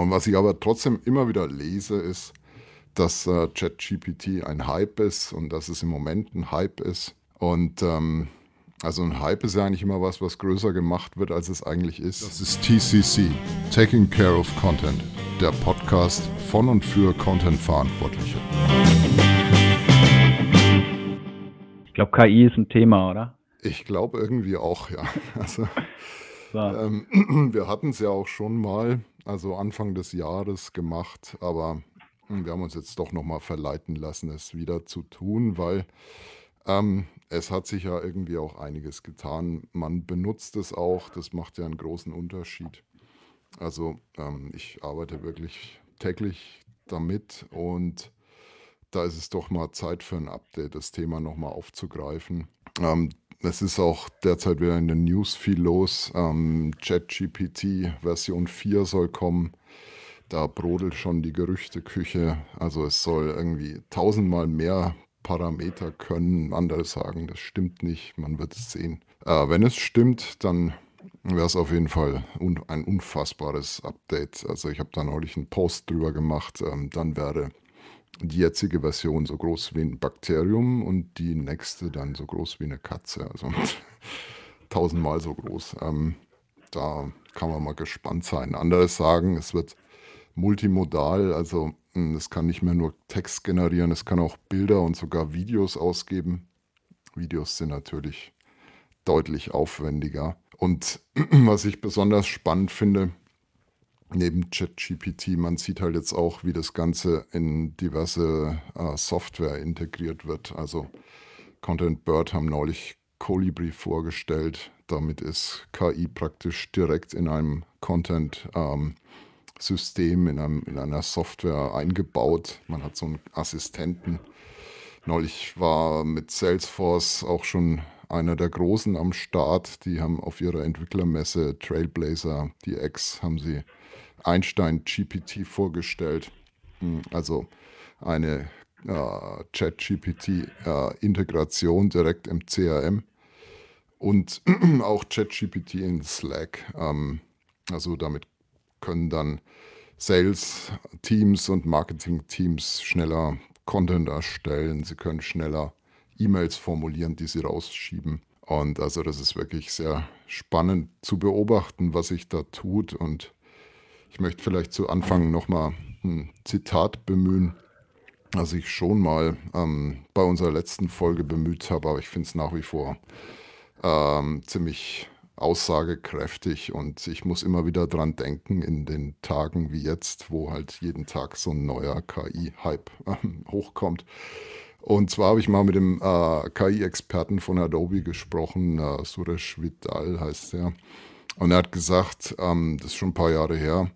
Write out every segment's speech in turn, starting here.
Und was ich aber trotzdem immer wieder lese, ist, dass äh, ChatGPT ein Hype ist und dass es im Moment ein Hype ist. Und ähm, also ein Hype ist ja eigentlich immer was, was größer gemacht wird, als es eigentlich ist. Das ist TCC, Taking Care of Content, der Podcast von und für Content-Verantwortliche. Ich glaube, KI ist ein Thema, oder? Ich glaube irgendwie auch, ja. Also, So. ähm, wir hatten es ja auch schon mal, also Anfang des Jahres gemacht, aber hm, wir haben uns jetzt doch nochmal verleiten lassen, es wieder zu tun, weil ähm, es hat sich ja irgendwie auch einiges getan. Man benutzt es auch, das macht ja einen großen Unterschied. Also ähm, ich arbeite wirklich täglich damit und da ist es doch mal Zeit für ein Update, das Thema nochmal aufzugreifen. Ähm, es ist auch derzeit wieder in den News viel los. Ähm, ChatGPT Version 4 soll kommen. Da brodelt schon die Gerüchteküche. Also es soll irgendwie tausendmal mehr Parameter können. Andere sagen, das stimmt nicht. Man wird es sehen. Äh, wenn es stimmt, dann wäre es auf jeden Fall un ein unfassbares Update. Also ich habe da neulich einen Post drüber gemacht. Ähm, dann wäre die jetzige Version so groß wie ein Bakterium und die nächste dann so groß wie eine Katze. Also tausendmal so groß. Ähm, da kann man mal gespannt sein. Andere sagen, es wird multimodal, also mh, es kann nicht mehr nur Text generieren, es kann auch Bilder und sogar Videos ausgeben. Videos sind natürlich deutlich aufwendiger. Und was ich besonders spannend finde, neben ChatGPT, man sieht halt jetzt auch, wie das Ganze in diverse äh, Software integriert wird. Also Content Bird haben neulich Colibri vorgestellt. Damit ist KI praktisch direkt in einem Content-System, in, einem, in einer Software eingebaut. Man hat so einen Assistenten. Neulich war mit Salesforce auch schon einer der Großen am Start. Die haben auf ihrer Entwicklermesse Trailblazer DX haben sie Einstein GPT vorgestellt. Hm, Also eine äh, Chat-GPT-Integration direkt im CRM und auch ChatGPT in Slack. Ähm, also damit können dann Sales-Teams und Marketing-Teams schneller Content erstellen. Sie können schneller E-Mails formulieren, die sie rausschieben. Und also das ist wirklich sehr spannend zu beobachten, was sich da tut. Und ich möchte vielleicht zu Anfang nochmal ein Zitat bemühen, das ich schon mal ähm, bei unserer letzten Folge bemüht habe, aber ich finde es nach wie vor ähm, ziemlich aussagekräftig und ich muss immer wieder dran denken in den Tagen wie jetzt, wo halt jeden Tag so ein neuer KI-Hype ähm, hochkommt. Und zwar habe ich mal mit dem äh, KI-Experten von Adobe gesprochen, äh, Suresh Vidal heißt er. Und er hat gesagt, ähm, das ist schon ein paar Jahre her,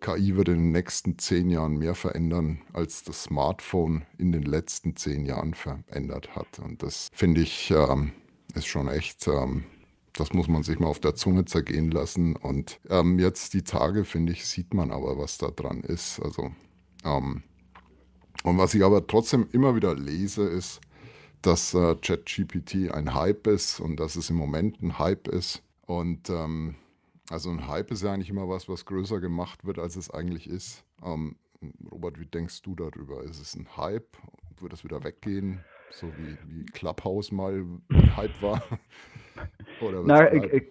KI wird in den nächsten zehn Jahren mehr verändern, als das Smartphone in den letzten zehn Jahren verändert hat. Und das finde ich ähm, ist schon echt, ähm, das muss man sich mal auf der Zunge zergehen lassen. Und ähm, jetzt die Tage, finde ich, sieht man aber, was da dran ist. Also, ähm, und was ich aber trotzdem immer wieder lese, ist, dass äh, ChatGPT ein Hype ist und dass es im Moment ein Hype ist. Und ähm, also ein Hype ist ja eigentlich immer was, was größer gemacht wird, als es eigentlich ist. Ähm, Robert, wie denkst du darüber? Ist es ein Hype? Wird es wieder weggehen? So wie, wie Clubhouse mal ein Hype war? Oder Na, äh,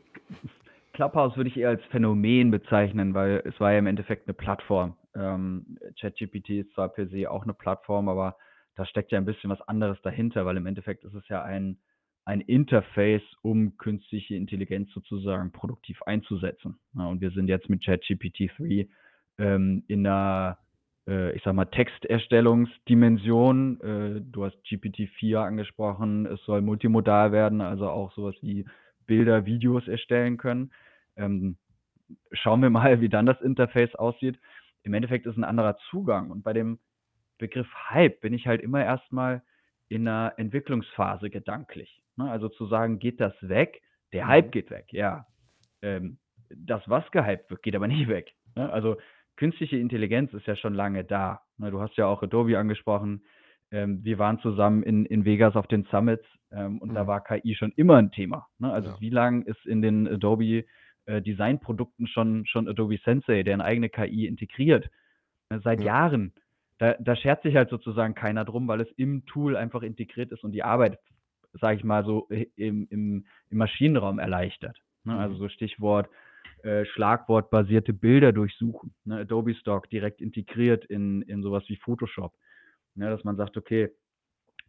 Clubhouse würde ich eher als Phänomen bezeichnen, weil es war ja im Endeffekt eine Plattform. Ähm, ChatGPT ist zwar per se auch eine Plattform, aber da steckt ja ein bisschen was anderes dahinter, weil im Endeffekt ist es ja ein, ein Interface, um künstliche Intelligenz sozusagen produktiv einzusetzen. Ja, und wir sind jetzt mit ChatGPT 3 ähm, in einer, äh, ich sag mal, Texterstellungsdimension. Äh, du hast GPT-4 angesprochen, es soll multimodal werden, also auch sowas wie Bilder, Videos erstellen können. Ähm, schauen wir mal, wie dann das Interface aussieht. Im Endeffekt ist ein anderer Zugang. Und bei dem Begriff Hype bin ich halt immer erstmal in einer Entwicklungsphase gedanklich. Ne? Also zu sagen, geht das weg? Der Hype Mhm. geht weg, ja. Ähm, das, was gehypt wird, geht aber nicht weg. Ne? Also künstliche Intelligenz ist ja schon lange da. Ne? Du hast ja auch Adobe angesprochen. Ähm, wir waren zusammen in, in Vegas auf den Summits ähm, und da Mhm. war KI schon immer ein Thema. Ne? Also Ja. wie lange ist in den Adobe äh, Designprodukten schon, schon Adobe Sensei, der eine eigene KI integriert, äh, seit Ja. Jahren. Da, da schert sich halt sozusagen keiner drum, weil es im Tool einfach integriert ist und die Arbeit, sage ich mal, so im, im, im Maschinenraum erleichtert. Ne? Also Mhm. so Stichwort äh, schlagwortbasierte Bilder durchsuchen. Ne? Adobe Stock direkt integriert in, in sowas wie Photoshop. Ne? Dass man sagt, okay,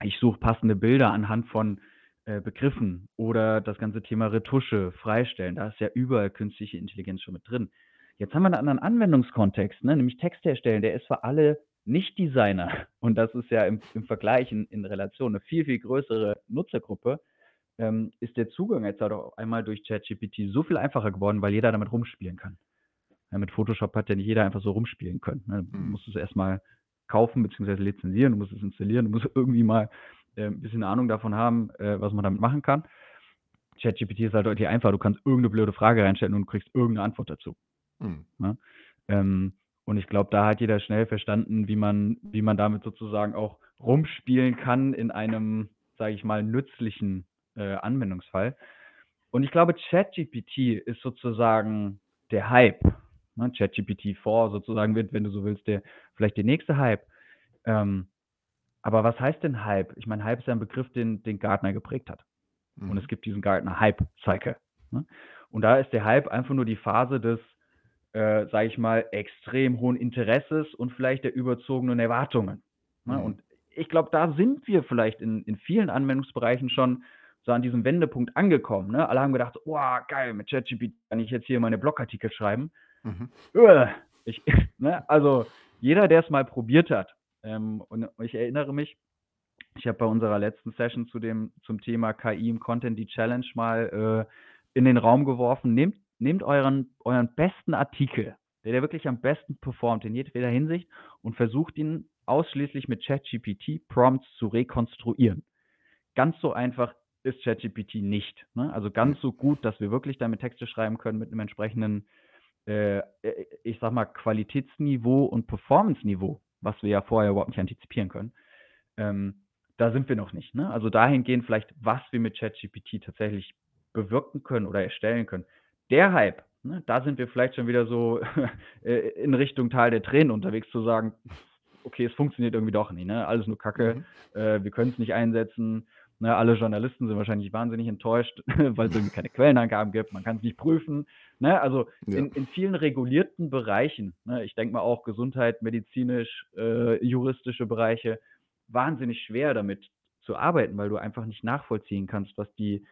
ich suche passende Bilder anhand von äh, Begriffen oder das ganze Thema Retusche freistellen. Da ist ja überall künstliche Intelligenz schon mit drin. Jetzt haben wir einen anderen Anwendungskontext, ne? nämlich Text herstellen. Der ist für alle Nicht-Designer und das ist ja im, im Vergleich in, in Relation eine viel, viel größere Nutzergruppe ähm, ist der Zugang jetzt halt auch einmal durch ChatGPT so viel einfacher geworden, weil jeder damit rumspielen kann. Ja, mit Photoshop hat ja nicht jeder einfach so rumspielen können. Ne? Du Mhm. musst es erstmal kaufen bzw. lizenzieren, du musst es installieren, du musst irgendwie mal äh, ein bisschen Ahnung davon haben, äh, was man damit machen kann. ChatGPT ist halt deutlich einfacher. Du kannst irgendeine blöde Frage reinstellen und du kriegst irgendeine Antwort dazu. Mhm. Ne? Ähm, und ich glaube, da hat jeder schnell verstanden, wie man, wie man damit sozusagen auch rumspielen kann in einem, sage ich mal, nützlichen äh, Anwendungsfall. Und ich glaube, ChatGPT ist sozusagen der Hype. Ne? ChatGPT 4 sozusagen wird, wenn du so willst, der vielleicht der nächste Hype. Ähm, aber was heißt denn Hype? Ich meine, Hype ist ja ein Begriff, den, den Gartner geprägt hat. Und es Mhm. gibt diesen Gartner Hype Cycle. Ne? Und da ist der Hype einfach nur die Phase des, äh, sage ich mal, extrem hohen Interesses und vielleicht der überzogenen Erwartungen. Ne? Mhm. Und ich glaube, da sind wir vielleicht in, in vielen Anwendungsbereichen schon so an diesem Wendepunkt angekommen. Ne? Alle haben gedacht, oh, geil, mit ChatGPT kann ich jetzt hier meine Blogartikel schreiben. Mhm. Uah, Ich, ne? Also jeder, der es mal probiert hat, ähm, und ich erinnere mich, ich habe bei unserer letzten Session zu dem, zum Thema KI im Content die Challenge mal äh, in den Raum geworfen. Nehmt, nehmt euren, euren besten Artikel, der, der wirklich am besten performt in jedweder Hinsicht und versucht ihn ausschließlich mit ChatGPT Prompts zu rekonstruieren. Ganz so einfach ist ChatGPT nicht. Ne? Also ganz so gut, dass wir wirklich damit Texte schreiben können mit einem entsprechenden, äh, äh, ich sag mal, Qualitätsniveau und Performance-Niveau, was wir ja vorher überhaupt nicht antizipieren können. Ähm, da sind wir noch nicht. Ne? Also dahingehend vielleicht, was wir mit ChatGPT tatsächlich bewirken können oder erstellen können. Der Hype, ne, da sind wir vielleicht schon wieder so äh, in Richtung Tal der Tränen unterwegs zu sagen, okay, es funktioniert irgendwie doch nicht, ne? Alles nur Kacke, Mhm. äh, wir können es nicht einsetzen. Ne? Alle Journalisten sind wahrscheinlich wahnsinnig enttäuscht, weil es irgendwie keine Quellenangaben gibt, man kann es nicht prüfen. Ne? Also Ja. in, in vielen regulierten Bereichen, ne? ich denke mal auch Gesundheit, medizinisch, äh, juristische Bereiche, wahnsinnig schwer damit zu arbeiten, weil du einfach nicht nachvollziehen kannst, was die,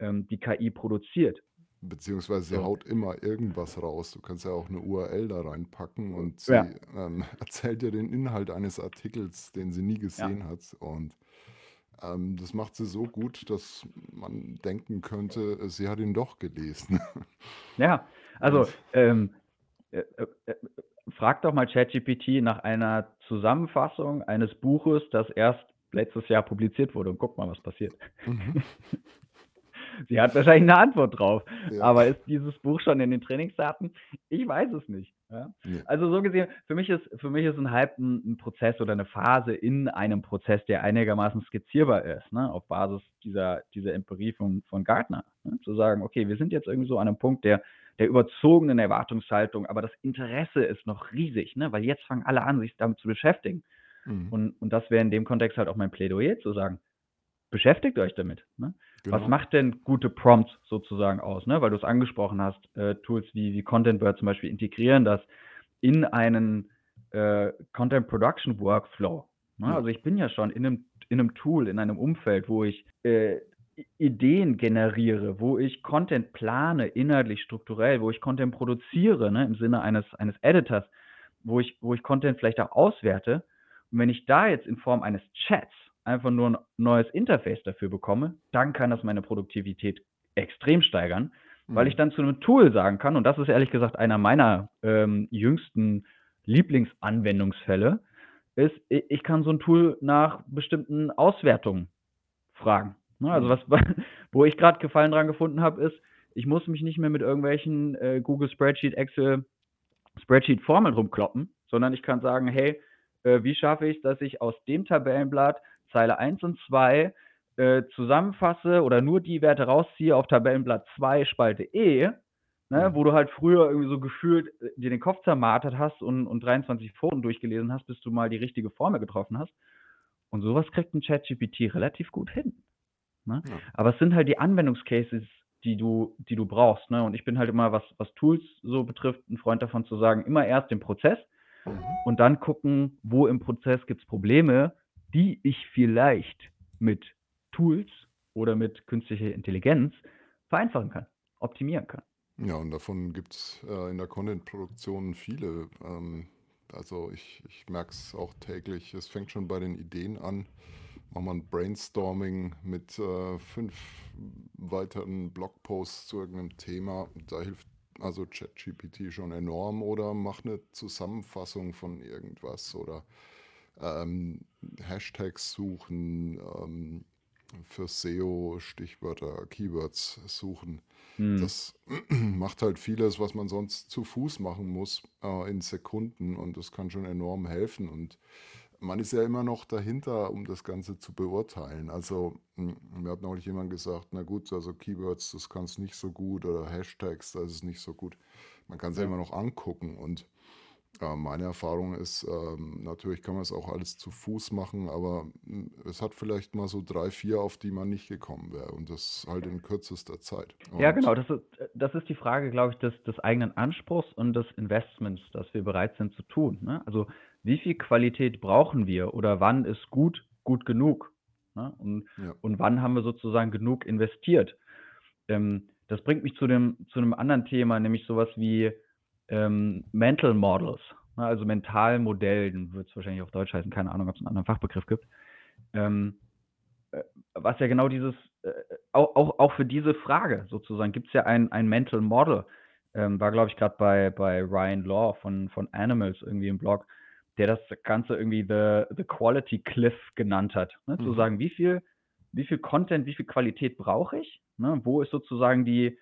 ähm, die KI produziert. Beziehungsweise sie haut immer irgendwas raus. Du kannst ja auch eine URL da reinpacken und sie Ja. ähm, erzählt dir den Inhalt eines Artikels, den sie nie Ja. gesehen hat. Und ähm, das macht sie so gut, dass man denken könnte, äh, sie hat ihn doch gelesen. Ja, also Und ähm, äh, äh, äh, frag doch mal ChatGPT nach einer Zusammenfassung eines Buches, das erst letztes Jahr publiziert wurde und guck mal, was passiert. mhm. Sie hat wahrscheinlich eine Antwort drauf. Ja. Aber ist dieses Buch schon in den Trainingsdaten? Ich weiß es nicht. Ja? Nee. Also so gesehen, für mich ist, für mich ist ein Hype ein, ein Prozess oder eine Phase in einem Prozess, der einigermaßen skizzierbar ist, ne? auf Basis dieser, dieser Empirie von, von Gartner. Ne? Zu sagen, okay, wir sind jetzt irgendwie so an einem Punkt der, der überzogenen Erwartungshaltung, aber das Interesse ist noch riesig, ne? weil jetzt fangen alle an, sich damit zu beschäftigen. Mhm. Und, und das wäre in dem Kontext halt auch mein Plädoyer zu sagen, beschäftigt euch damit. Ne? Was Genau. macht denn gute Prompts sozusagen aus? Ne? Weil du es angesprochen hast, äh, Tools wie, wie ContentBird zum Beispiel integrieren das in einen äh, Content Production Workflow. Ne? Ja. Also ich bin ja schon in einem, in einem Tool, in einem Umfeld, wo ich äh, Ideen generiere, wo ich Content plane, inhaltlich, strukturell, wo ich Content produziere, ne? im Sinne eines, eines Editors, wo ich, wo ich Content vielleicht auch auswerte. Und wenn ich da jetzt in Form eines Chats einfach nur ein neues Interface dafür bekomme, dann kann das meine Produktivität extrem steigern, weil ich Mhm. dann zu einem Tool sagen kann, und das ist ehrlich gesagt einer meiner ähm, jüngsten Lieblingsanwendungsfälle, ist, ich kann so ein Tool nach bestimmten Auswertungen fragen. Ne? Also Mhm. was, wo ich gerade Gefallen dran gefunden habe, ist, ich muss mich nicht mehr mit irgendwelchen äh, Google Spreadsheet, Excel Spreadsheet-Formeln rumkloppen, sondern ich kann sagen, hey, äh, wie schaffe ich es, dass ich aus dem Tabellenblatt Zeile 1 und 2 äh, zusammenfasse oder nur die Werte rausziehe auf Tabellenblatt 2 Spalte E ne, wo du halt früher irgendwie so gefühlt äh, dir den Kopf zermartert hast und, und 23 Foren durchgelesen hast, bis du mal die richtige Formel getroffen hast. Und sowas kriegt ein ChatGPT relativ gut hin. Ne? Ja. Aber es sind halt die Anwendungscases, die du, die du brauchst. Ne? Und ich bin halt immer, was, was Tools so betrifft, ein Freund davon zu sagen, immer erst den Prozess Mhm. und dann gucken, wo im Prozess gibt es Probleme, die ich vielleicht mit Tools oder mit künstlicher Intelligenz vereinfachen kann, optimieren kann. Ja, und davon gibt es äh, in der Content-Produktion viele. Ähm, also ich, ich merke es auch täglich. Es fängt schon bei den Ideen an. Machen wir ein Brainstorming mit äh, fünf weiteren Blogposts zu irgendeinem Thema. Da hilft also ChatGPT schon enorm oder mach eine Zusammenfassung von irgendwas oder ähm, Hashtags suchen, ähm, für SEO Stichwörter, Keywords suchen. Hm. Das macht halt vieles, was man sonst zu Fuß machen muss, äh, in Sekunden und das kann schon enorm helfen. Und man ist ja immer noch dahinter, um das Ganze zu beurteilen. Also, m, mir hat neulich jemand gesagt, na gut, also Keywords, das kannst nicht so gut oder Hashtags, das ist nicht so gut. Man kann es ja Ja. immer noch angucken und äh, meine Erfahrung ist, ähm, natürlich kann man es auch alles zu Fuß machen, aber m, es hat vielleicht mal so drei, vier, auf die man nicht gekommen wäre und das halt in kürzester Zeit. Ja, genau. Das ist, das ist die Frage, glaube ich, des, des eigenen Anspruchs und des Investments, das wir bereit sind zu tun. Ne? Also wie viel Qualität brauchen wir oder wann ist gut gut genug? Ne? Und, ja, und wann haben wir sozusagen genug investiert? Ähm, das bringt mich zu dem, zu einem anderen Thema, nämlich sowas wie ähm, Mental Models, ne? also Mentalmodellen, wird es wahrscheinlich auf Deutsch heißen, keine Ahnung, ob es einen anderen Fachbegriff gibt. Ähm, äh, was ja genau dieses, äh, auch, auch, auch für diese Frage sozusagen, gibt es ja ein, ein Mental Model, ähm, war glaube ich gerade bei, bei Ryan Law von, von Animals irgendwie im Blog, der das Ganze irgendwie the, the Quality Cliff genannt hat. Ne? Zu mhm, sagen, wie viel, wie viel Content, wie viel Qualität brauche ich? Ne? Wo ist sozusagen die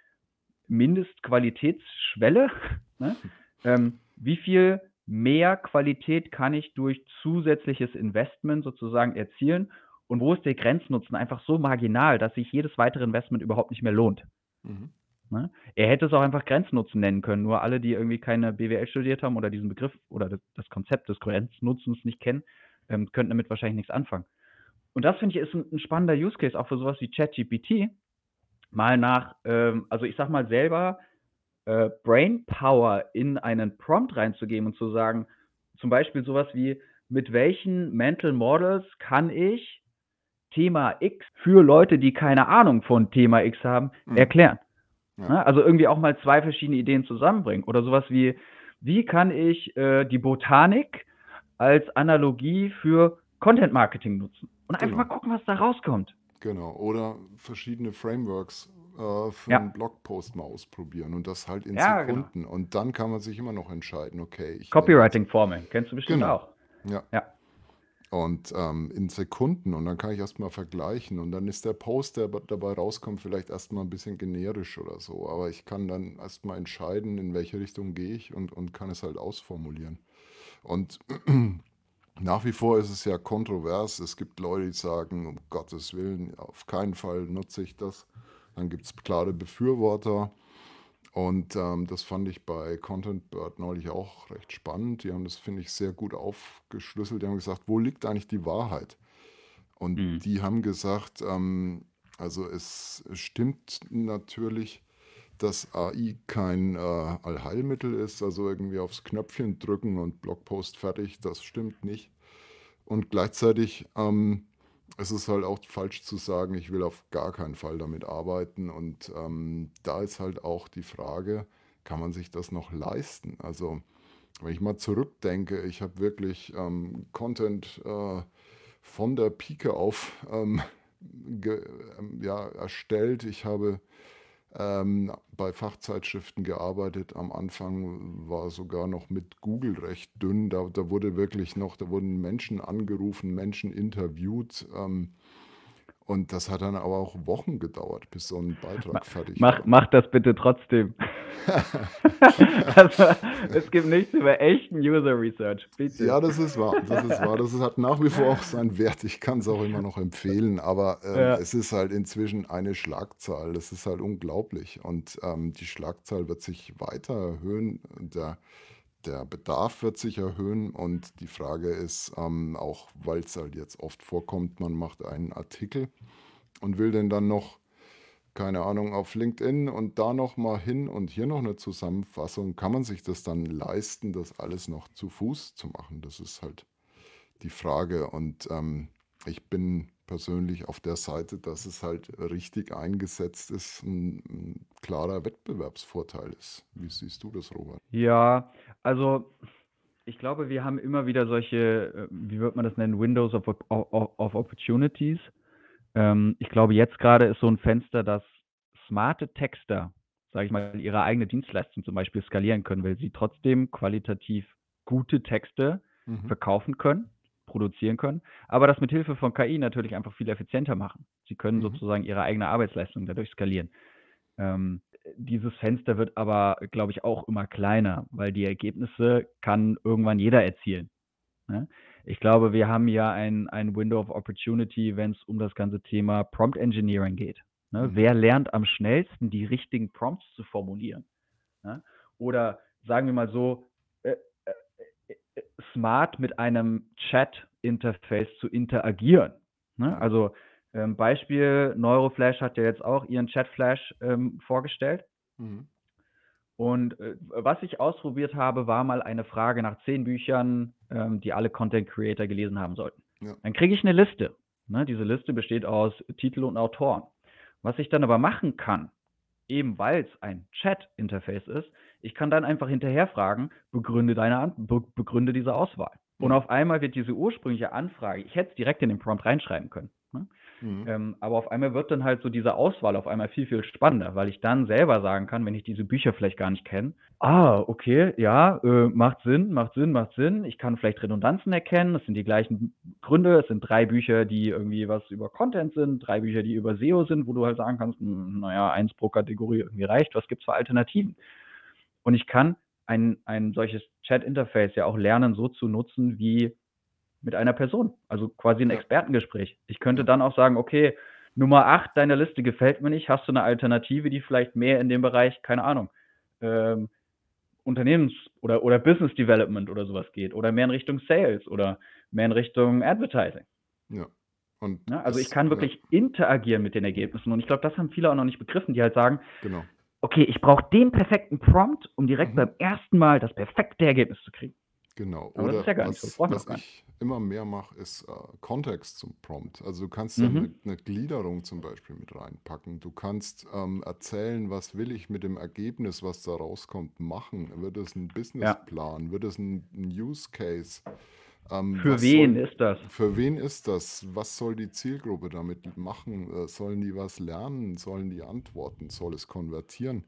Mindestqualitätsschwelle? ne? ähm, wie viel mehr Qualität kann ich durch zusätzliches Investment sozusagen erzielen? Und wo ist der Grenznutzen einfach so marginal, dass sich jedes weitere Investment überhaupt nicht mehr lohnt? mhm, Ne? Er hätte es auch einfach Grenznutzen nennen können. Nur alle, die irgendwie keine BWL studiert haben oder diesen Begriff oder das, das Konzept des Grenznutzens nicht kennen, ähm, könnten damit wahrscheinlich nichts anfangen. Und das finde ich ist ein, ein spannender Use Case auch für sowas wie ChatGPT. Mal nach, ähm, also ich sag mal selber, äh, Brain Power in einen Prompt reinzugeben und zu sagen, zum Beispiel sowas wie, mit welchen Mental Models kann ich Thema X für Leute, die keine Ahnung von Thema X haben, mhm, erklären. ja, Ne? Also irgendwie auch mal zwei verschiedene Ideen zusammenbringen. Oder sowas wie, wie kann ich äh, die Botanik als Analogie für Content Marketing nutzen? Und einfach mal genau. gucken, was da rauskommt. Genau, oder verschiedene Frameworks äh, für Ja, einen Blogpost mal ausprobieren und das halt in ja, genau. Sekunden. Und dann kann man sich immer noch entscheiden, okay, Copywriting-Formeln, kennst du bestimmt genau, auch. ja. Ja, Und ähm, in Sekunden und dann kann ich erstmal vergleichen und dann ist der Post, der dabei rauskommt, vielleicht erstmal ein bisschen generisch oder so. Aber ich kann dann erstmal entscheiden, in welche Richtung gehe ich und, und kann es halt ausformulieren. Und nach wie vor ist es ja kontrovers. Es gibt Leute, die sagen, um Gottes Willen, auf keinen Fall nutze ich das. Dann gibt es klare Befürworter. Und ähm, das fand ich bei Content Bird neulich auch recht spannend. Die haben das, finde ich, sehr gut aufgeschlüsselt. Die haben gesagt, wo liegt eigentlich die Wahrheit? Und Mhm. die haben gesagt, ähm, also es stimmt natürlich, dass AI kein äh, Allheilmittel ist, also irgendwie aufs Knöpfchen drücken und Blogpost fertig, das stimmt nicht. Und gleichzeitig ähm, es ist halt auch falsch zu sagen, ich will auf gar keinen Fall damit arbeiten. Und ähm, da ist halt auch die Frage, kann man sich das noch leisten? Also wenn ich mal zurückdenke, ich habe wirklich ähm, Content äh, von der Pike auf ähm, ge, ähm, ja, erstellt. Ich habe ähm, bei Fachzeitschriften gearbeitet. Am Anfang war sogar noch mit Google recht dünn. Da, da wurde wirklich noch, da wurden Menschen angerufen, Menschen interviewt. Ähm, Und das hat dann aber auch Wochen gedauert, bis so ein Beitrag fertig Mach, war. mach das bitte trotzdem. also, es gibt nichts über echten User Research. Bitte. Ja, das ist wahr. Das ist wahr. Das hat nach wie vor auch seinen Wert. Ich kann es auch immer noch empfehlen. Aber ähm, Ja. es ist halt inzwischen eine Schlagzahl. Das ist halt unglaublich. Und ähm, die Schlagzahl wird sich weiter erhöhen. Der, der Bedarf wird sich erhöhen. Und die Frage ist ähm, auch, weil es halt jetzt oft vorkommt, man macht einen Artikel und will den dann noch keine Ahnung, auf LinkedIn und da noch mal hin und hier noch eine Zusammenfassung. Kann man sich das dann leisten, das alles noch zu Fuß zu machen? Das ist halt die Frage. Und ähm, ich bin persönlich auf der Seite, dass es halt richtig eingesetzt ist, ein, ein klarer Wettbewerbsvorteil ist. Wie siehst du das, Robert? Ja, also ich glaube, wir haben immer wieder solche, äh, wie wird man das nennen, Windows of, of, of Opportunities. Ähm, ich glaube, jetzt gerade ist so ein Fenster, dass smarte Texter, sage ich mal, ihre eigene Dienstleistung zum Beispiel skalieren können, weil sie trotzdem qualitativ gute Texte Mhm. verkaufen können, produzieren können, aber das mit Hilfe von KI natürlich einfach viel effizienter machen. Sie können Mhm. sozusagen ihre eigene Arbeitsleistung dadurch skalieren. Ähm, dieses Fenster wird aber, glaube ich, auch immer kleiner, weil die Ergebnisse kann irgendwann jeder erzielen. Ne? Ich glaube, wir haben ja ein, ein Window of Opportunity, wenn es um das ganze Thema Prompt Engineering geht. Ne? Mhm. Wer lernt am schnellsten, die richtigen Prompts zu formulieren? Ne? Oder sagen wir mal so, äh, äh, äh, smart mit einem Chat-Interface zu interagieren. Ne? Also ähm, Beispiel, Neuroflash hat ja jetzt auch ihren Chatflash ähm, vorgestellt. Mhm. Und äh, was ich ausprobiert habe, war mal eine Frage nach zehn Büchern, ähm, die alle Content Creator gelesen haben sollten. Ja. Dann kriege ich eine Liste. Ne? Diese Liste besteht aus Titel und Autoren. Was ich dann aber machen kann, eben weil es ein Chat-Interface ist, ich kann dann einfach hinterher fragen, begründe deine An be begründe diese Auswahl. Und Mhm. auf einmal wird diese ursprüngliche Anfrage, ich hätte es direkt in den Prompt reinschreiben können. Mhm. Ähm, aber auf einmal wird dann halt so diese Auswahl auf einmal viel, viel spannender, weil ich dann selber sagen kann, wenn ich diese Bücher vielleicht gar nicht kenne, ah, okay, ja, äh, macht Sinn, macht Sinn, macht Sinn. Ich kann vielleicht Redundanzen erkennen, es sind die gleichen Gründe, es sind drei Bücher, die irgendwie was über Content sind, drei Bücher, die über SEO sind, wo du halt sagen kannst, hm, naja, eins pro Kategorie irgendwie reicht, was gibt es für Alternativen? Und ich kann ein, ein solches Chat-Interface ja auch lernen, so zu nutzen wie mit einer Person, also quasi ein Ja. Expertengespräch. Ich könnte Ja. dann auch sagen, okay, Nummer 8 deiner Liste gefällt mir nicht, hast du eine Alternative, die vielleicht mehr in dem Bereich, keine Ahnung, ähm, Unternehmens- oder, oder Business Development oder sowas geht oder mehr in Richtung Sales oder mehr in Richtung Advertising. Ja. Und Ne? Also ich es, kann ja, wirklich interagieren mit den Ergebnissen und ich glaube, das haben viele auch noch nicht begriffen, die halt sagen, genau. okay, ich brauche den perfekten Prompt, um direkt Mhm. beim ersten Mal das perfekte Ergebnis zu kriegen. Genau. Aber das Oder ist ja gar nicht so. was, gar nicht. ich immer mehr mache, ist äh, Kontext zum Prompt. Also du kannst dann Mhm. eine, eine Gliederung zum Beispiel mit reinpacken. Du kannst ähm, erzählen, was will ich mit dem Ergebnis, was da rauskommt, machen. Wird es ein Ja. Businessplan? Wird es ein, ein Use Case? Ähm, Für was wen soll, ist das? für wen ist das? Was soll die Zielgruppe damit machen? Äh, sollen die was lernen? Sollen die antworten? Soll es konvertieren?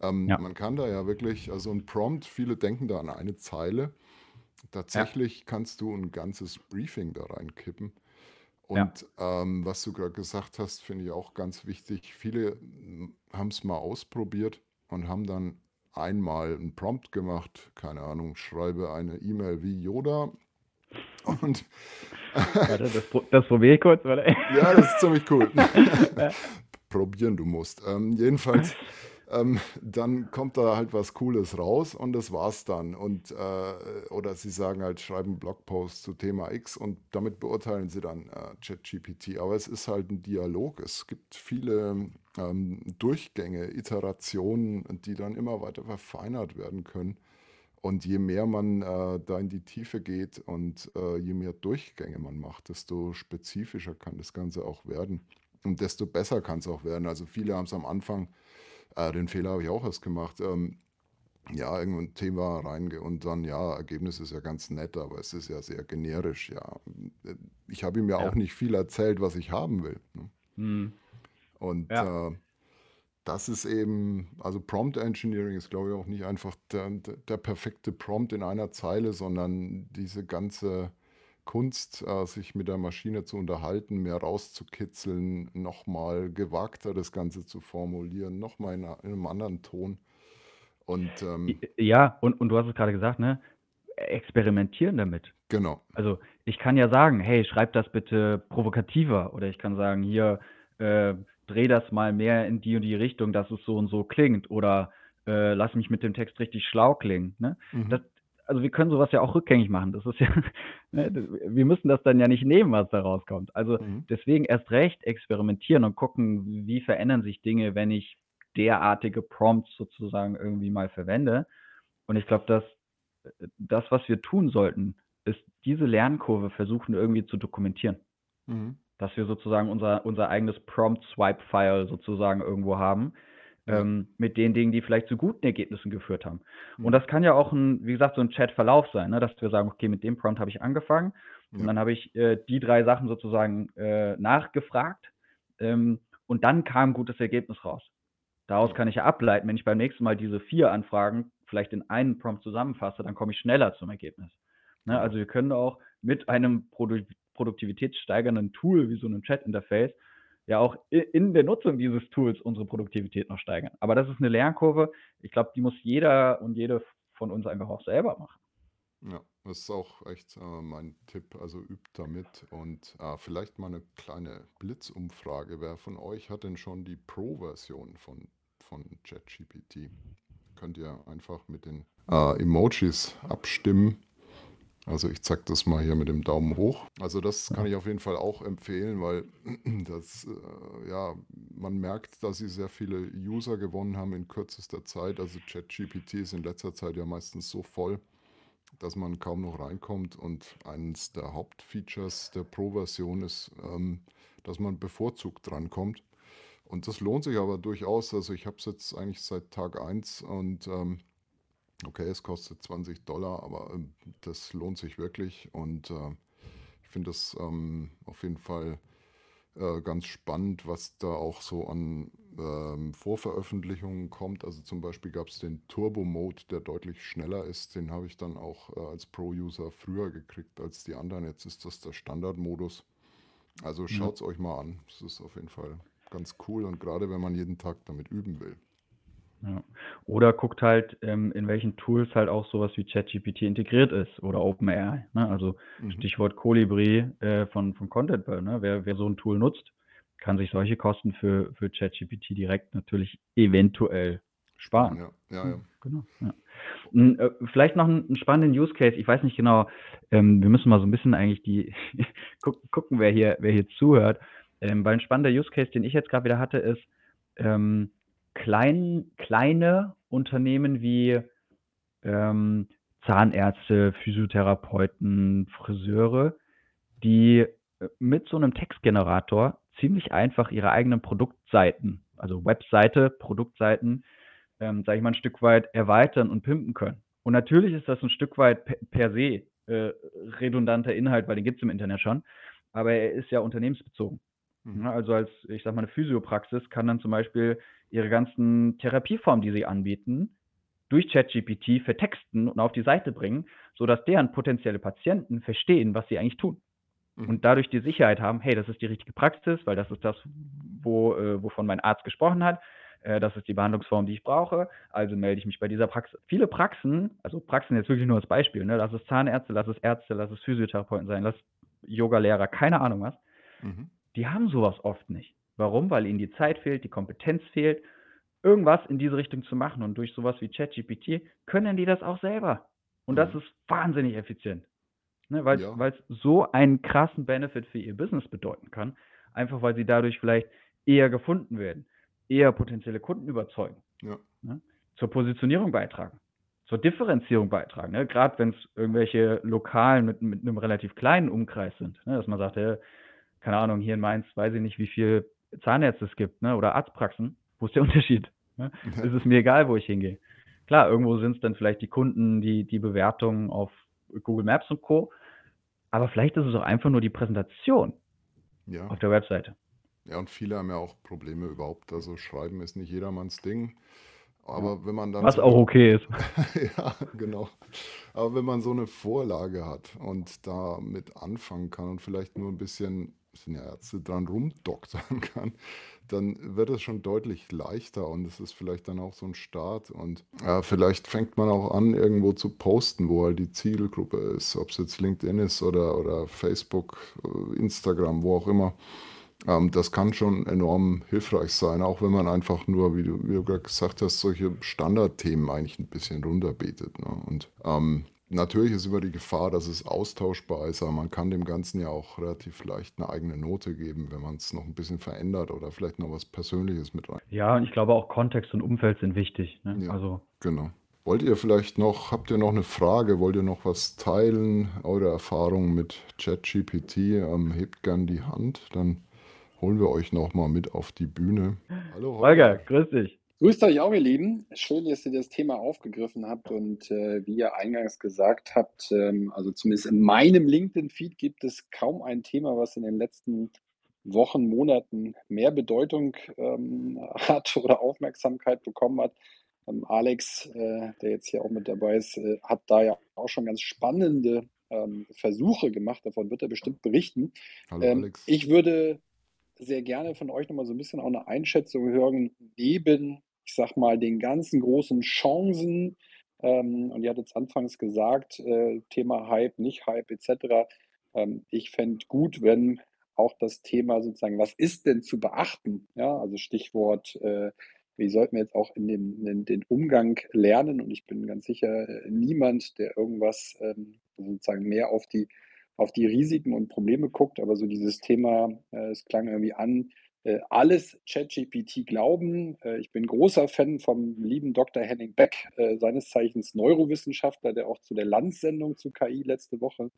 Ähm, Ja. man kann da ja wirklich, also ein Prompt, viele denken da an eine Zeile. Ja. Tatsächlich kannst du ein ganzes Briefing da reinkippen. Ja. Und ähm, was du gerade gesagt hast, finde ich auch ganz wichtig. Viele haben es mal ausprobiert und haben dann einmal einen Prompt gemacht. Keine Ahnung, schreibe eine E-Mail wie Yoda. Und Warte, das, das probiere ich kurz, warte. ja, das ist ziemlich cool. Ja. Probieren du musst. Ähm, jedenfalls, ähm, dann kommt da halt was Cooles raus und das war's dann. Und, äh, oder sie sagen halt, schreiben einen Blogpost zu Thema X und damit beurteilen sie dann äh, ChatGPT. Aber es ist halt ein Dialog. Es gibt viele ähm, Durchgänge, Iterationen, die dann immer weiter verfeinert werden können. Und je mehr man äh, da in die Tiefe geht und äh, je mehr Durchgänge man macht, desto spezifischer kann das Ganze auch werden. Und desto besser kann es auch werden. Also viele haben es am Anfang, äh, den Fehler habe ich auch erst gemacht, ähm, ja, irgendein Thema reinge und dann, ja, Ergebnis ist ja ganz nett, aber es ist ja sehr generisch, ja. Ich habe ihm ja Ja. auch nicht viel erzählt, was ich haben will. Ne? Hm. Und Ja. äh, das ist eben, also Prompt Engineering ist, glaube ich, auch nicht einfach der, der perfekte Prompt in einer Zeile, sondern diese ganze Kunst, äh, sich mit der Maschine zu unterhalten, mehr rauszukitzeln, nochmal gewagter das Ganze zu formulieren, nochmal in, in einem anderen Ton. Und ähm, Ja, und, und du hast es gerade gesagt, ne? Experimentieren damit. genau. Also ich kann ja sagen, hey, schreib das bitte provokativer oder ich kann sagen, hier, äh, dreh das mal mehr in die und die Richtung, dass es so und so klingt oder äh, lass mich mit dem Text richtig schlau klingen. Ne? Mhm. Das, also wir können sowas ja auch rückgängig machen. Das ist ja, ne, wir müssen das dann ja nicht nehmen, was da rauskommt. Also Mhm. deswegen erst recht experimentieren und gucken, wie verändern sich Dinge, wenn ich derartige Prompts sozusagen irgendwie mal verwende. Und ich glaube, dass das, was wir tun sollten, ist diese Lernkurve versuchen irgendwie zu dokumentieren. Mhm. Dass wir sozusagen unser, unser eigenes Prompt-Swipe-File sozusagen irgendwo haben. Ähm, mit den Dingen, die vielleicht zu guten Ergebnissen geführt haben. Und Mhm. das kann ja auch ein, wie gesagt, so ein Chat-Verlauf sein, ne? dass wir sagen, okay, mit dem Prompt habe ich angefangen und dann habe ich äh, die drei Sachen sozusagen äh, nachgefragt ähm, und dann kam ein gutes Ergebnis raus. Daraus kann ich ja ableiten, wenn ich beim nächsten Mal diese vier Anfragen vielleicht in einen Prompt zusammenfasse, dann komme ich schneller zum Ergebnis. Ne? Also wir können auch mit einem Produ produktivitätssteigernden Tool wie so einem Chat-Interface ja auch in der Nutzung dieses Tools unsere Produktivität noch steigern. Aber das ist eine Lernkurve. Ich glaube, die muss jeder und jede von uns einfach auch selber machen. Ja, das ist auch echt äh, mein Tipp. Also übt damit und äh, vielleicht mal eine kleine Blitzumfrage. Wer von euch hat denn schon die Pro-Version von, von ChatGPT? Könnt ihr einfach mit den äh, Emojis abstimmen. Also ich zeig das mal hier mit dem Daumen hoch. Also das kann ich auf jeden Fall auch empfehlen, weil das, äh, ja, man merkt, dass sie sehr viele User gewonnen haben in kürzester Zeit. Also ChatGPT ist in letzter Zeit ja meistens so voll, dass man kaum noch reinkommt. Und eines der Hauptfeatures der Pro-Version ist, ähm, dass man bevorzugt drankommt. Und das lohnt sich aber durchaus. Also ich habe es jetzt eigentlich seit Tag 1 und ähm, okay, es kostet 20 Dollar, aber ähm, das lohnt sich wirklich. Und äh, ich finde das ähm, auf jeden Fall äh, ganz spannend, was da auch so an ähm, Vorveröffentlichungen kommt. Also zum Beispiel gab es den Turbo-Mode, der deutlich schneller ist. Den habe ich dann auch äh, als Pro-User früher gekriegt als die anderen. Jetzt ist das der Standardmodus. Also schaut es euch mal an. Das ist auf jeden Fall ganz cool und gerade wenn man jeden Tag damit üben will. Ja. Oder guckt halt, ähm, in welchen Tools halt auch sowas wie ChatGPT integriert ist oder OpenAI. Ne? Also Mhm. Stichwort Colibri äh, von, von Contentbill. Ne? Wer, wer so ein Tool nutzt, kann sich solche Kosten für, für ChatGPT direkt natürlich eventuell Sparen, ja. Ja, ja. Genau. Ja. Und, äh, vielleicht noch einen, einen spannenden Use Case. Ich weiß nicht genau, ähm, wir müssen mal so ein bisschen eigentlich die guck, gucken, wer hier, wer hier zuhört. Ähm, weil ein spannender Use Case, den ich jetzt gerade wieder hatte, ist ähm, klein, kleine Unternehmen wie ähm, Zahnärzte, Physiotherapeuten, Friseure, die äh, mit so einem Textgenerator ziemlich einfach ihre eigenen Produktseiten, also Webseite, Produktseiten, ähm, sage ich mal, ein Stück weit erweitern und pimpen können. Und natürlich ist das ein Stück weit per, per se äh, redundanter Inhalt, weil den gibt es im Internet schon, aber er ist ja unternehmensbezogen. Mhm. Also als, ich sag mal, eine Physiopraxis kann dann zum Beispiel ihre ganzen Therapieformen, die sie anbieten, durch ChatGPT vertexten und auf die Seite bringen, sodass deren potenzielle Patienten verstehen, was sie eigentlich tun. Mhm. Und dadurch die Sicherheit haben, hey, das ist die richtige Praxis, weil das ist das, wo, äh, wovon mein Arzt gesprochen hat. Äh, das ist die Behandlungsform, die ich brauche. Also melde ich mich bei dieser Praxis. Viele Praxen, also Praxen jetzt wirklich nur als Beispiel, ne? lass es Zahnärzte, lass es Ärzte, lass es Physiotherapeuten sein, lass Yogalehrer, keine Ahnung was Mhm. die haben sowas oft nicht. Warum? Weil ihnen die Zeit fehlt, die Kompetenz fehlt, irgendwas in diese Richtung zu machen. Und durch sowas wie ChatGPT können die das auch selber. Und das Mhm. ist wahnsinnig effizient. Ne, weil Ja. es so einen krassen Benefit für ihr Business bedeuten kann. Einfach weil sie dadurch vielleicht eher gefunden werden, eher potenzielle Kunden überzeugen, Ja. ne? zur Positionierung beitragen, zur Differenzierung beitragen. Ne? Gerade wenn es irgendwelche Lokalen mit, mit einem relativ kleinen Umkreis sind, ne? dass man sagt, äh, keine Ahnung, hier in Mainz weiß ich nicht, wie viel Zahnärzte es gibt ne? oder Arztpraxen. Wo ist der Unterschied? Ne? Es ist mir egal, wo ich hingehe. Klar, irgendwo sind es dann vielleicht die Kunden, die, die Bewertungen auf Google Maps und Co. Aber vielleicht ist es auch einfach nur die Präsentation Ja. auf der Webseite. Ja, und viele haben ja auch Probleme überhaupt. Also Schreiben ist nicht jedermanns Ding. Aber wenn man dann Was so auch okay ist. ja, genau. Aber wenn man so eine Vorlage hat und damit anfangen kann und vielleicht nur ein bisschen, sind ja Ärzte, dran rumdoktern kann, dann wird es schon deutlich leichter und es ist vielleicht dann auch so ein Start. Und ja, vielleicht fängt man auch an, irgendwo zu posten, wo halt die Zielgruppe ist, ob es jetzt LinkedIn ist oder, oder Facebook, äh, Instagram, wo auch immer. Ähm, das kann schon enorm hilfreich sein, auch wenn man einfach nur, wie du, wie du gerade gesagt hast, solche Standardthemen eigentlich ein bisschen runterbetet. Ne? Und ähm, natürlich ist immer die Gefahr, dass es austauschbar ist, aber man kann dem Ganzen ja auch relativ leicht eine eigene Note geben, wenn man es noch ein bisschen verändert oder vielleicht noch was Persönliches mit rein. Ja, und ich glaube auch Kontext und Umfeld sind wichtig. Ne? Ja, Also, genau. Wollt ihr vielleicht noch, habt ihr noch eine Frage? Wollt ihr noch was teilen? Eure Erfahrungen mit ChatGPT? Ähm, hebt gern die Hand, dann holen wir euch noch mal mit auf die Bühne. Hallo Holger, Holger. grüß dich. Grüßt euch auch, ihr Lieben. Schön, dass ihr das Thema aufgegriffen habt und äh, wie ihr eingangs gesagt habt, ähm, also zumindest in meinem LinkedIn-Feed gibt es kaum ein Thema, was in den letzten Wochen, Monaten mehr Bedeutung ähm, hat oder Aufmerksamkeit bekommen hat. Ähm, Alex, äh, der jetzt hier auch mit dabei ist, äh, hat da ja auch schon ganz spannende ähm, Versuche gemacht. Davon wird er bestimmt berichten. Hallo Ähm, Alex. ich würde sehr gerne von euch nochmal so ein bisschen auch eine Einschätzung hören, neben, ich sag mal, den ganzen großen Chancen. Ähm, und ihr hattet es anfangs gesagt, äh, Thema Hype, nicht Hype etc. Ähm, ich fände gut, wenn auch das Thema sozusagen, was ist denn zu beachten? Ja, also Stichwort, äh, wie sollten wir jetzt auch in dem, in den Umgang lernen? Und ich bin ganz sicher äh, niemand, der irgendwas ähm, sozusagen mehr auf die auf die Risiken und Probleme guckt, aber so dieses Thema, äh, es klang irgendwie an, alles ChatGPT glauben. Äh, ich bin großer Fan vom lieben Dr. Henning Beck, äh, seines Zeichens Neurowissenschaftler, der auch zu der Landsendung zu KI letzte Woche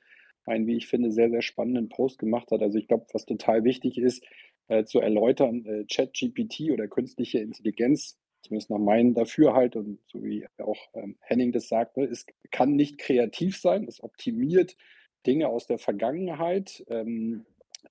einen, wie ich finde, sehr, sehr spannenden Post gemacht hat. Also ich glaube, was total wichtig ist, äh, zu erläutern, äh, ChatGPT oder künstliche Intelligenz, zumindest nach meinem Dafürhalt und so wie auch ähm, Henning das sagte, es kann nicht kreativ sein, es optimiert Dinge aus der Vergangenheit. Ähm,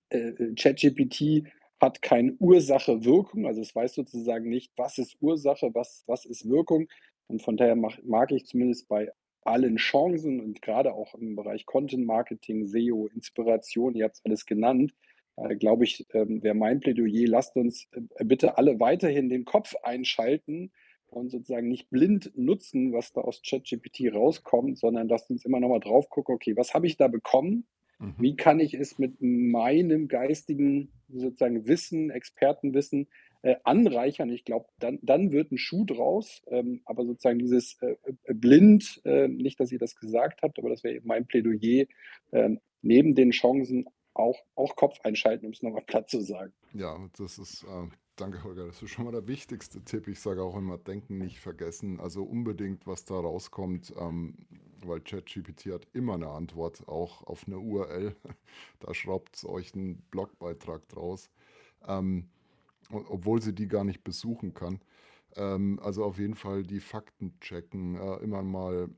äh, ChatGPT hat keine Ursache-Wirkung, also es weiß sozusagen nicht, was ist Ursache, was, was ist Wirkung. Und von daher mach, mag ich zumindest bei allen Chancen und gerade auch im Bereich Content Marketing, SEO, Inspiration, ihr habt es alles genannt, äh, glaube ich, ähm, wäre mein Plädoyer, lasst uns äh, bitte alle weiterhin den Kopf einschalten und sozusagen nicht blind nutzen, was da aus ChatGPT rauskommt, sondern lasst uns immer nochmal drauf gucken, okay, was habe ich da bekommen? Mhm. Wie kann ich es mit meinem geistigen sozusagen Wissen, Expertenwissen äh, anreichern? Ich glaube, dann, dann wird ein Schuh draus. Ähm, aber sozusagen dieses äh, äh, blind, äh, nicht, dass ihr das gesagt habt, aber das wäre eben mein Plädoyer, ähm, neben den Chancen auch, auch Kopf einschalten, um es nochmal platt zu sagen. Ja, das ist, äh, danke Holger, das ist schon mal der wichtigste Tipp. Ich sage auch immer, denken nicht vergessen. Also unbedingt, was da rauskommt, ähm, weil ChatGPT hat immer eine Antwort, auch auf eine URL. Da schraubt es euch einen Blogbeitrag draus, ähm, obwohl sie die gar nicht besuchen kann. Ähm, also auf jeden Fall die Fakten checken, äh, immer mal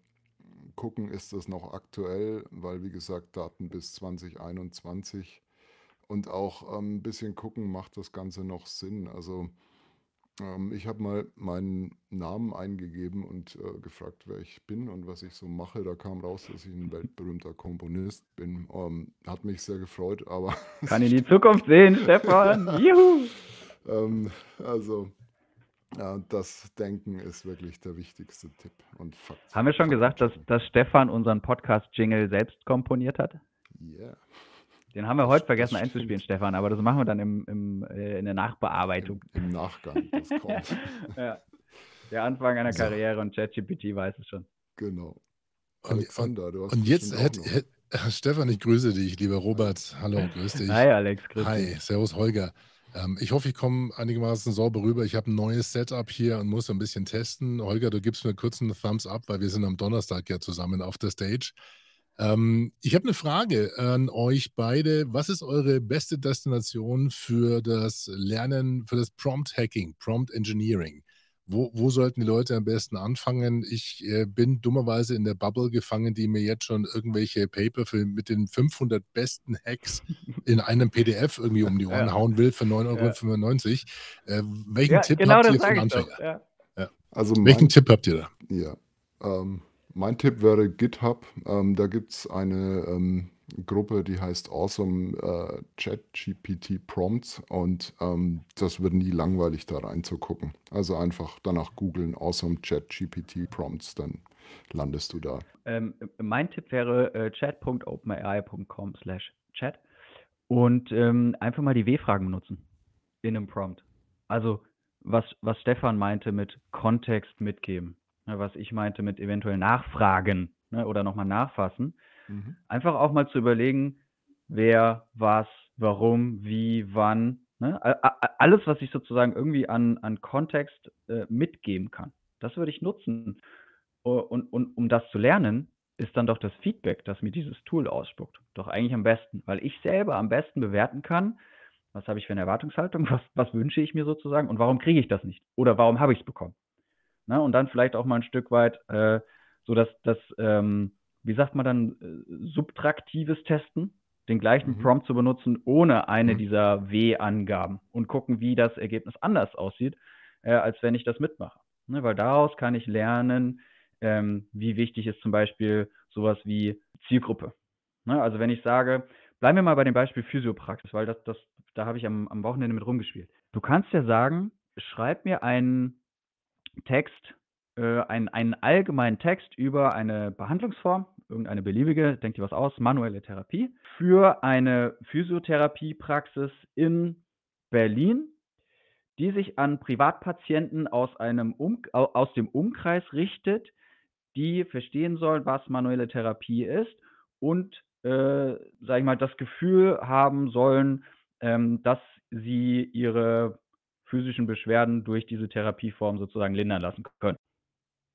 gucken, ist das noch aktuell, weil wie gesagt, Daten bis 2021 und auch ähm, ein bisschen gucken, macht das Ganze noch Sinn. Also ähm, ich habe mal meinen Namen eingegeben und äh, gefragt, wer ich bin und was ich so mache. Da kam raus, dass ich ein weltberühmter Komponist bin. Ähm, hat mich sehr gefreut, aber Kann in die Zukunft sehen, Stefan. Juhu. ähm, also ja, das Denken ist wirklich der wichtigste Tipp und Fakt. Haben wir schon gesagt, dass, dass Stefan unseren Podcast-Jingle selbst komponiert hat? Yeah. Den haben wir heute Das vergessen stimmt. einzuspielen, Stefan, aber das machen wir dann im, im, äh, in der Nachbearbeitung. Im, Im Nachgang, das kommt. ja. Der Anfang einer So. Karriere und ChatGPT weiß es schon. genau. Und, und, Alexander, du hast und jetzt, hätte, hätte, Stefan, ich grüße dich, lieber Robert. Hallo, grüß dich. Hi Alex, grüß Hi, dich. servus Holger. Ähm, ich hoffe, ich komme einigermaßen sauber rüber. Ich habe ein neues Setup hier und muss ein bisschen testen. Holger, du gibst mir kurz einen Thumbs up, weil wir sind am Donnerstag ja zusammen auf der Stage. Ähm, ich habe eine Frage an euch beide. Was ist eure beste Destination für das Lernen, für das Prompt Hacking, Prompt Engineering? Wo, wo sollten die Leute am besten anfangen? Ich äh, bin dummerweise in der Bubble gefangen, die mir jetzt schon irgendwelche Paper für, mit den 500 besten Hacks in einem PDF irgendwie um die Ohren Ja. hauen will für 9,95 Euro. Äh, welchen Ja, Tipp genau habt ihr für. Anfänger? Ja. Ja. Also Welchen Tipp habt ihr da? Ja. Ähm, mein Tipp wäre GitHub. Ähm, da gibt es eine ähm, Gruppe, die heißt Awesome äh, ChatGPT Prompts und ähm, das wird nie langweilig, da reinzugucken. Also einfach danach googeln Awesome ChatGPT Prompts, dann landest du da. Ähm, mein Tipp wäre äh, chat.openai.com slash chat und ähm, einfach mal die W-Fragen benutzen in einem Prompt. Also was, was Stefan meinte mit Kontext mitgeben, was ich meinte mit eventuell nachfragen ne, oder nochmal nachfassen. Mhm. Einfach auch mal zu überlegen, wer, was, warum, wie, wann. Ne? Alles, was ich sozusagen irgendwie an, an Kontext äh, mitgeben kann. Das würde ich nutzen. Und, und um das zu lernen, ist dann doch das Feedback, das mir dieses Tool ausspuckt, doch eigentlich am besten, weil ich selber am besten bewerten kann, was habe ich für eine Erwartungshaltung, was, was wünsche ich mir sozusagen und warum kriege ich das nicht oder warum habe ich es bekommen. Na, und dann vielleicht auch mal ein Stück weit äh, so, dass das, ähm, wie sagt man dann, äh, subtraktives Testen, den gleichen mhm. Prompt zu benutzen, ohne eine mhm. dieser W-Angaben und gucken, wie das Ergebnis anders aussieht, äh, als wenn ich das mitmache. Ne, weil daraus kann ich lernen, ähm, wie wichtig ist zum Beispiel sowas wie Zielgruppe. Ne? Also wenn ich sage, bleiben wir mal bei dem Beispiel Physiopraxis, weil das, das, da habe ich am, am Wochenende mit rumgespielt. Du kannst ja sagen, schreib mir einen Text, äh, einen, einen allgemeinen Text über eine Behandlungsform, irgendeine beliebige, denk dir was aus, manuelle Therapie, für eine Physiotherapiepraxis in Berlin die sich an Privatpatienten aus, einem um aus dem Umkreis richtet, die verstehen sollen, was manuelle Therapie ist und, äh, sage ich mal, das Gefühl haben sollen, ähm, dass sie ihre physischen Beschwerden durch diese Therapieform sozusagen lindern lassen können.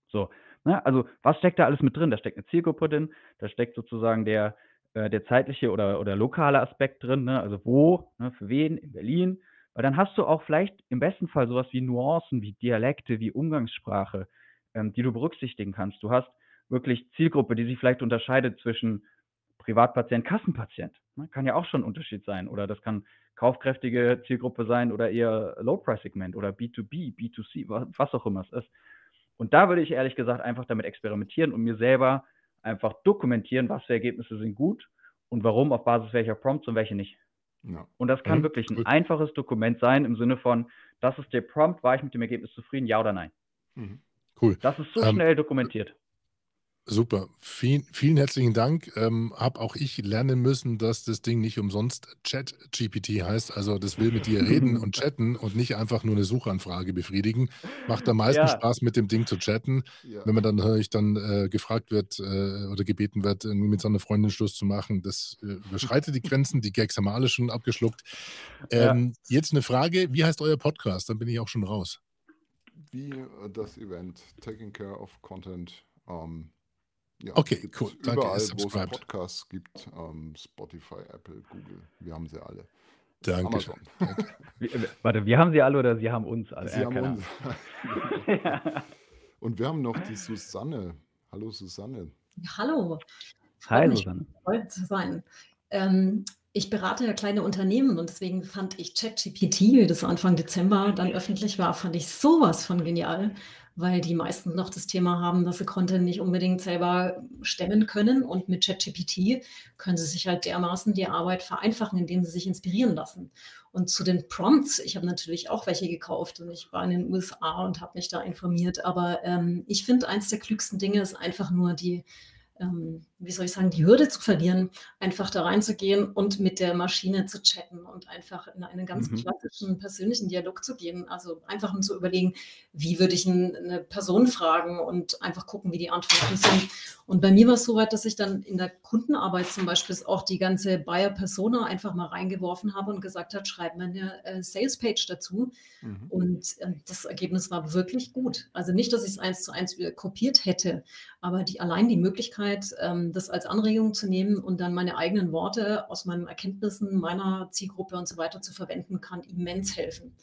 So, ne? Also, was steckt da alles mit drin? Da steckt eine Zielgruppe drin, da steckt sozusagen der, äh, der zeitliche oder, oder lokale Aspekt drin, ne? Also wo, ne? für wen, in Berlin. Weil dann hast du auch vielleicht im besten Fall sowas wie Nuancen, wie Dialekte, wie Umgangssprache, ähm, die du berücksichtigen kannst. Du hast wirklich Zielgruppe, die sich vielleicht unterscheidet zwischen Privatpatient, Kassenpatient. Ne? Kann ja auch schon ein Unterschied sein. Oder das kann kaufkräftige Zielgruppe sein oder eher Low-Price-Segment oder B2B, B2C, was auch immer es ist. Und da würde ich ehrlich gesagt einfach damit experimentieren und mir selber einfach dokumentieren, was für Ergebnisse sind gut und warum, auf Basis welcher Prompts und welche nicht. Ja. Und das kann mhm. wirklich ein einfaches Dokument sein im Sinne von, das ist der Prompt, war ich mit dem Ergebnis zufrieden, ja oder nein. Mhm. Cool. Das ist so ähm, schnell dokumentiert. Super, vielen, vielen herzlichen Dank. Ähm, hab auch ich lernen müssen, dass das Ding nicht umsonst Chat-GPT heißt. Also das will mit dir reden und chatten und nicht einfach nur eine Suchanfrage befriedigen. Macht am meisten ja. Spaß, mit dem Ding zu chatten. Ja. Wenn man dann höre dann äh, gefragt wird äh, oder gebeten wird, mit seiner Freundin Schluss zu machen, das äh, überschreitet die Grenzen. Die Gags haben wir alle schon abgeschluckt. Ähm, ja. Jetzt eine Frage, wie heißt euer Podcast? Dann bin ich auch schon raus wie äh, das Event Taking Care of Content. Ähm, ja, okay, cool. Danke. Überall, wo es Podcasts gibt, ähm, Spotify, Apple, Google, wir haben sie alle. Danke. Äh, warte, wir haben sie alle oder sie haben uns alle? Sie ja, haben uns. Und wir haben noch die Susanne. Hallo Susanne. Hallo. Hi Susanne. Freut zu sein. Ähm, ich berate ja kleine Unternehmen und deswegen fand ich ChatGPT, wie das Anfang Dezember dann öffentlich war, fand ich sowas von genial, weil die meisten noch das Thema haben, dass sie Content nicht unbedingt selber stemmen können und mit ChatGPT können sie sich halt dermaßen die Arbeit vereinfachen, indem sie sich inspirieren lassen. Und zu den Prompts, ich habe natürlich auch welche gekauft und ich war in den USA und habe mich da informiert, aber ähm, ich finde, eins der klügsten Dinge ist einfach nur die ähm, wie soll ich sagen, die Hürde zu verlieren, einfach da reinzugehen und mit der Maschine zu chatten und einfach in einen ganz mhm. klassischen persönlichen Dialog zu gehen. Also einfach um zu überlegen, wie würde ich eine Person fragen und einfach gucken, wie die Antworten sind. Und bei mir war es so weit, dass ich dann in der Kundenarbeit zum Beispiel auch die ganze Buyer Persona einfach mal reingeworfen habe und gesagt hat, schreib mir eine äh, Sales Page dazu. Mhm. Und äh, das Ergebnis war wirklich gut. Also nicht, dass ich es eins zu eins kopiert hätte, aber die allein die Möglichkeit, ähm, das als Anregung zu nehmen und dann meine eigenen Worte aus meinen Erkenntnissen meiner Zielgruppe und so weiter zu verwenden, kann immens helfen.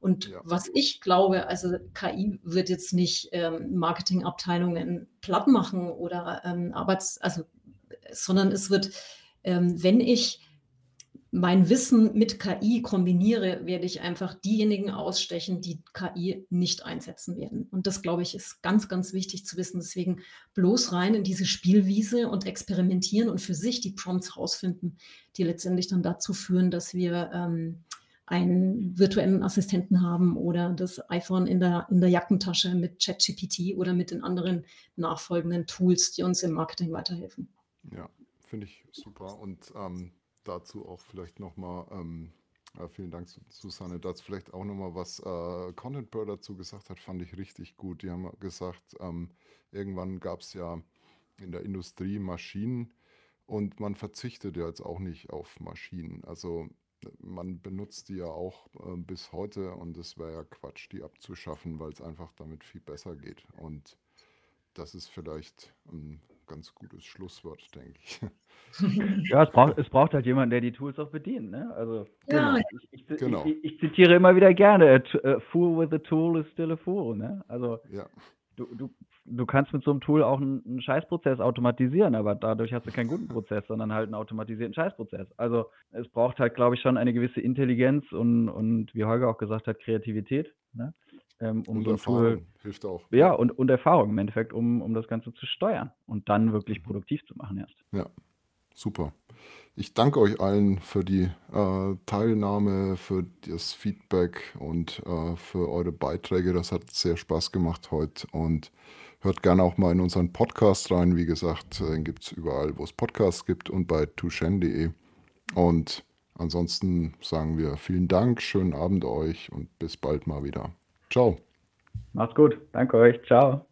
Und ja. was ich glaube, also KI wird jetzt nicht ähm, Marketingabteilungen platt machen oder ähm, Arbeits-, also, sondern es wird, wenn ich mein Wissen mit KI kombiniere, werde ich einfach diejenigen ausstechen, die KI nicht einsetzen werden. Und das, glaube ich, ist ganz, ganz wichtig zu wissen. Deswegen bloß rein in diese Spielwiese und experimentieren und für sich die Prompts rausfinden, die letztendlich dann dazu führen, dass wir ähm, einen virtuellen Assistenten haben oder das iPhone in der, in der Jackentasche mit ChatGPT oder mit den anderen nachfolgenden Tools, die uns im Marketing weiterhelfen. Ja, finde ich super. Und ähm, dazu auch vielleicht nochmal, ähm, äh, vielen Dank, Susanne, dazu vielleicht auch nochmal, was äh, Content Bird dazu gesagt hat, fand ich richtig gut. Die haben gesagt, ähm, irgendwann gab es ja in der Industrie Maschinen und man verzichtet ja jetzt auch nicht auf Maschinen. Also man benutzt die ja auch äh, bis heute und es wäre ja Quatsch, die abzuschaffen, weil es einfach damit viel besser geht. Und das ist vielleicht ein ganz gutes Schlusswort, denke ich. Ja, es braucht, es braucht halt jemanden, der die Tools auch bedient. Ne? Also, Ja, Genau, ich, ich, genau. ich, ich zitiere immer wieder gerne: a fool with a tool is still a fool. Ne? Also, Ja, du, du, du kannst mit so einem Tool auch einen, einen Scheißprozess automatisieren, aber dadurch hast du keinen guten Prozess, sondern halt einen automatisierten Scheißprozess. Also es braucht halt, glaube ich, schon eine gewisse Intelligenz und, und wie Holger auch gesagt hat, Kreativität, ne? Ähm, um und so ein Tool, Erfahrung hilft auch. ja, und, und Erfahrung im Endeffekt, um, um das Ganze zu steuern und dann wirklich produktiv zu machen erst. Ja, super. Ich danke euch allen für die äh, Teilnahme, für das Feedback und äh, für eure Beiträge. Das hat sehr Spaß gemacht heute und hört gerne auch mal in unseren Podcast rein. Wie gesagt, den gibt es überall, wo es Podcasts gibt und bei tushen.de. Und ansonsten sagen wir vielen Dank, schönen Abend euch und bis bald mal wieder. Ciao. Macht's gut. Danke euch. Ciao.